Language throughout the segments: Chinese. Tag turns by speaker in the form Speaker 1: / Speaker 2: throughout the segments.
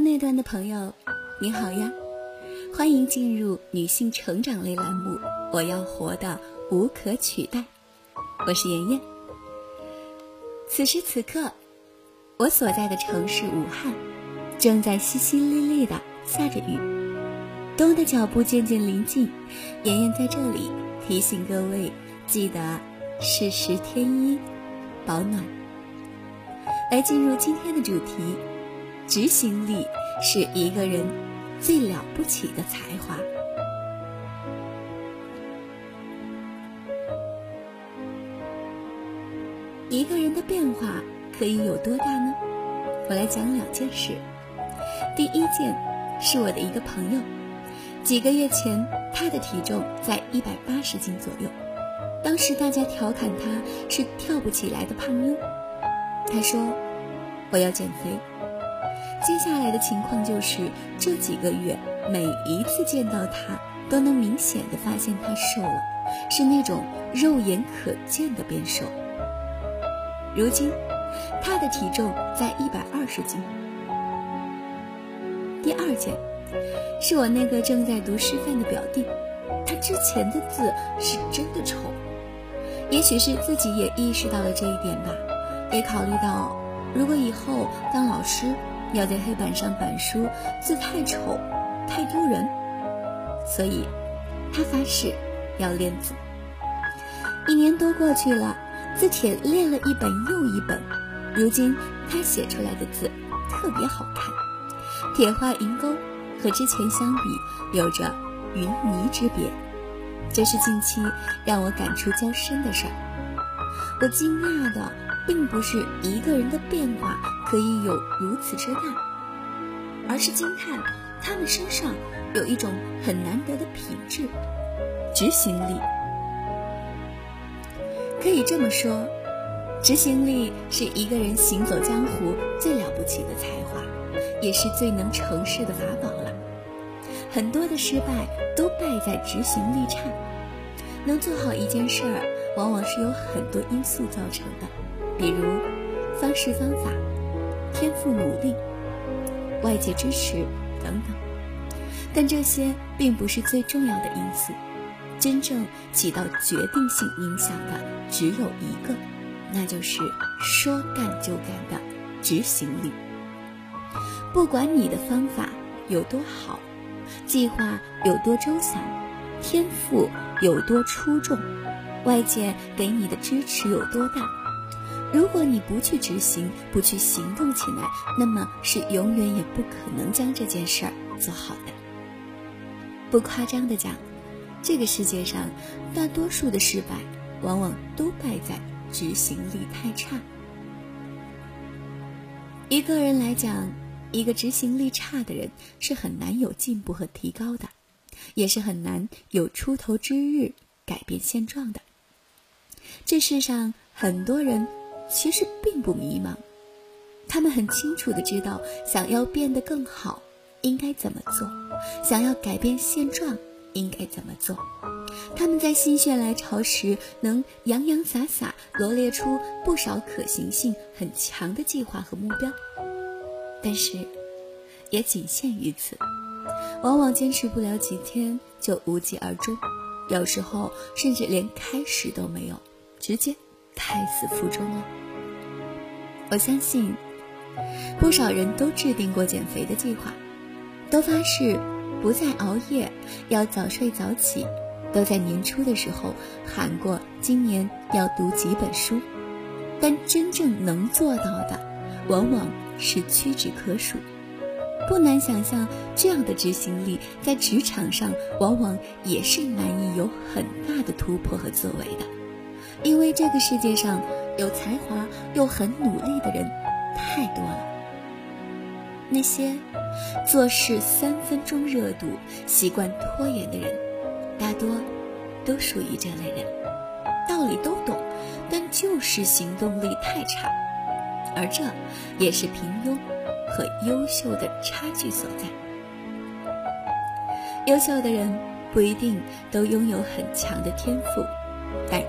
Speaker 1: 那段的朋友，你好呀，欢迎进入女性成长类栏目。我要活的无可取代，我是妍妍。此时此刻，我所在的城市武汉正在淅淅沥沥的下着雨，冬的脚步渐渐临近。妍妍在这里提醒各位，记得适时添衣，保暖。来进入今天的主题。执行力是一个人最了不起的才华。一个人的变化可以有多大呢？我来讲两件事。第一件是我的一个朋友，几个月前他的体重在一百八十斤左右，当时大家调侃他是跳不起来的胖妞。他说：“我要减肥。”接下来的情况就是，这几个月每一次见到他，都能明显的发现他瘦了，是那种肉眼可见的变瘦。如今，他的体重在一百二十斤。第二件，是我那个正在读师范的表弟，他之前的字是真的丑，也许是自己也意识到了这一点吧，也考虑到如果以后当老师。要在黑板上板书，字太丑，太丢人，所以，他发誓要练字。一年多过去了，字帖练了一本又一本，如今他写出来的字特别好看，铁画银钩，和之前相比有着云泥之别。这是近期让我感触较深的事儿。我惊讶的。并不是一个人的变化可以有如此之大，而是惊叹他们身上有一种很难得的品质——执行力。可以这么说，执行力是一个人行走江湖最了不起的才华，也是最能成事的法宝了。很多的失败都败在执行力差。能做好一件事儿，往往是有很多因素造成的。比如方式方法、天赋努力、外界支持等等，但这些并不是最重要的因素。真正起到决定性影响的只有一个，那就是说干就干的执行力。不管你的方法有多好，计划有多周详，天赋有多出众，外界给你的支持有多大。如果你不去执行，不去行动起来，那么是永远也不可能将这件事儿做好的。不夸张的讲，这个世界上大多数的失败，往往都败在执行力太差。一个人来讲，一个执行力差的人是很难有进步和提高的，也是很难有出头之日、改变现状的。这世上很多人。其实并不迷茫，他们很清楚的知道，想要变得更好，应该怎么做；想要改变现状，应该怎么做。他们在心血来潮时，能洋洋洒洒罗列出不少可行性很强的计划和目标，但是，也仅限于此，往往坚持不了几天就无疾而终，有时候甚至连开始都没有，直接。胎死腹中了。我相信，不少人都制定过减肥的计划，都发誓不再熬夜，要早睡早起，都在年初的时候喊过今年要读几本书，但真正能做到的，往往是屈指可数。不难想象，这样的执行力在职场上往往也是难以有很大的突破和作为的。因为这个世界上有才华又很努力的人太多了，那些做事三分钟热度、习惯拖延的人，大多都属于这类人。道理都懂，但就是行动力太差，而这也是平庸和优秀的差距所在。优秀的人不一定都拥有很强的天赋。但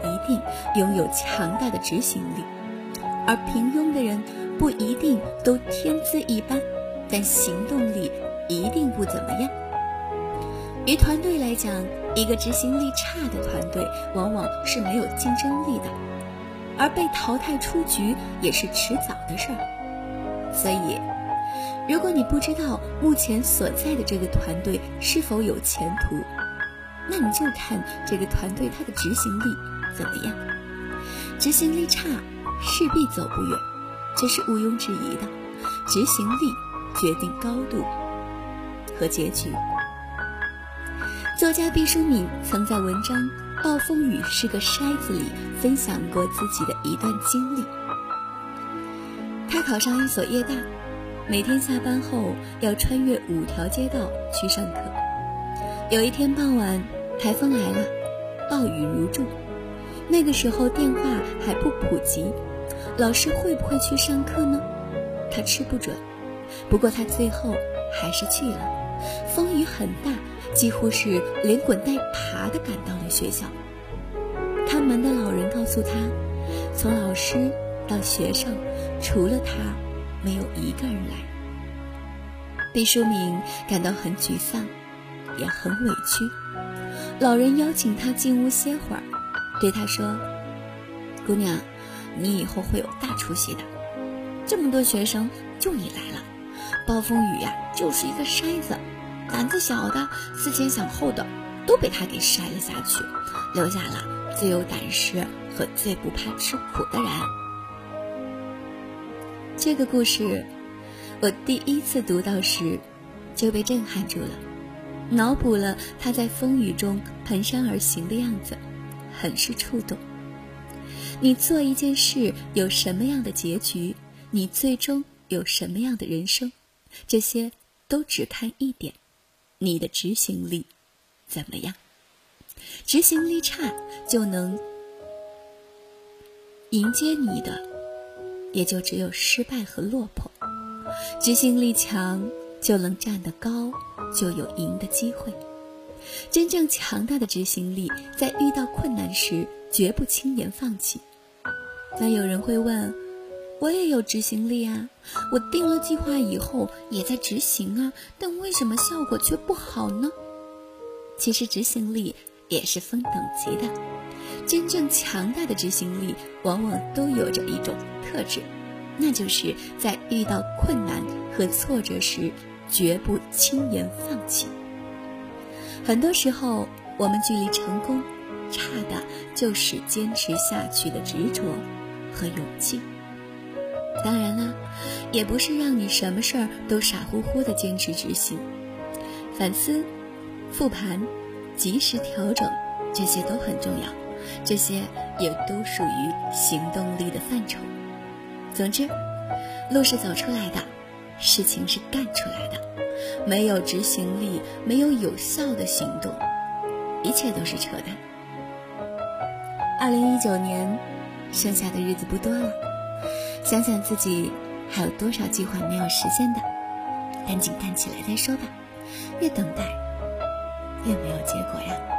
Speaker 1: 拥有强大的执行力，而平庸的人不一定都天资一般，但行动力一定不怎么样。于团队来讲，一个执行力差的团队往往是没有竞争力的，而被淘汰出局也是迟早的事儿。所以，如果你不知道目前所在的这个团队是否有前途，那你就看这个团队它的执行力怎么样。执行力差，势必走不远，这是毋庸置疑的。执行力决定高度和结局。作家毕淑敏曾在文章《暴风雨是个筛子》里分享过自己的一段经历。他考上一所夜大，每天下班后要穿越五条街道去上课。有一天傍晚，台风来了，暴雨如注。那个时候电话还不普及，老师会不会去上课呢？他吃不准。不过他最后还是去了。风雨很大。几乎是连滚带爬的赶到了学校。看门的老人告诉他，从老师到学生，除了他，没有一个人来。毕淑敏感到很沮丧，也很委屈。老人邀请他进屋歇会儿，对他说：“姑娘，你以后会有大出息的。这么多学生，就你来了，暴风雨呀，就是一个筛子。”胆子小的、思前想后的，都被他给筛了下去，留下了最有胆识和最不怕吃苦的人。这个故事，我第一次读到时，就被震撼住了，脑补了他在风雨中蹒跚而行的样子，很是触动。你做一件事有什么样的结局，你最终有什么样的人生，这些都只看一点。你的执行力怎么样？执行力差，就能迎接你的，也就只有失败和落魄；执行力强，就能站得高，就有赢的机会。真正强大的执行力，在遇到困难时绝不轻言放弃。那有人会问？我也有执行力啊，我定了计划以后也在执行啊，但为什么效果却不好呢？其实执行力也是分等级的，真正强大的执行力往往都有着一种特质，那就是在遇到困难和挫折时绝不轻言放弃。很多时候，我们距离成功差的就是坚持下去的执着和勇气。当然了，也不是让你什么事儿都傻乎乎的坚持执行，反思、复盘、及时调整，这些都很重要，这些也都属于行动力的范畴。总之，路是走出来的，事情是干出来的，没有执行力，没有有效的行动，一切都是扯淡。二零一九年，剩下的日子不多了。想想自己还有多少计划没有实现的，赶紧干起来再说吧。越等待，越没有结果呀。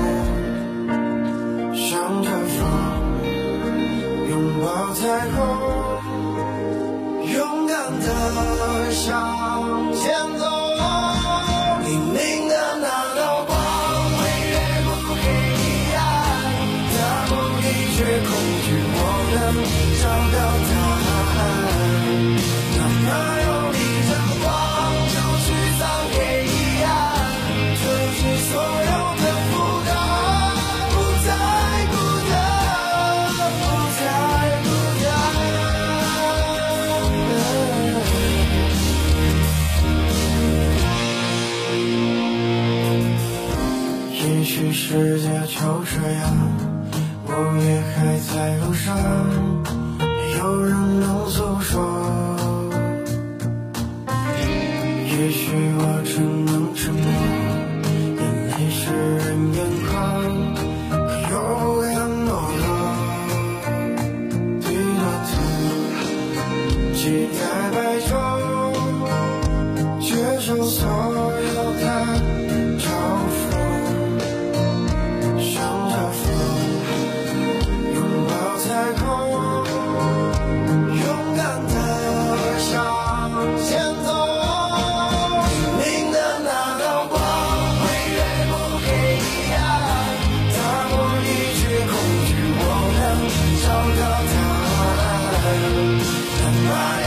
Speaker 2: 彩虹，勇敢的向前我也还在路上，没有人能诉说。也许我只能沉默，眼泪湿润眼眶，可又不敢懦弱。对了他，期待白昼，接受所有。Why?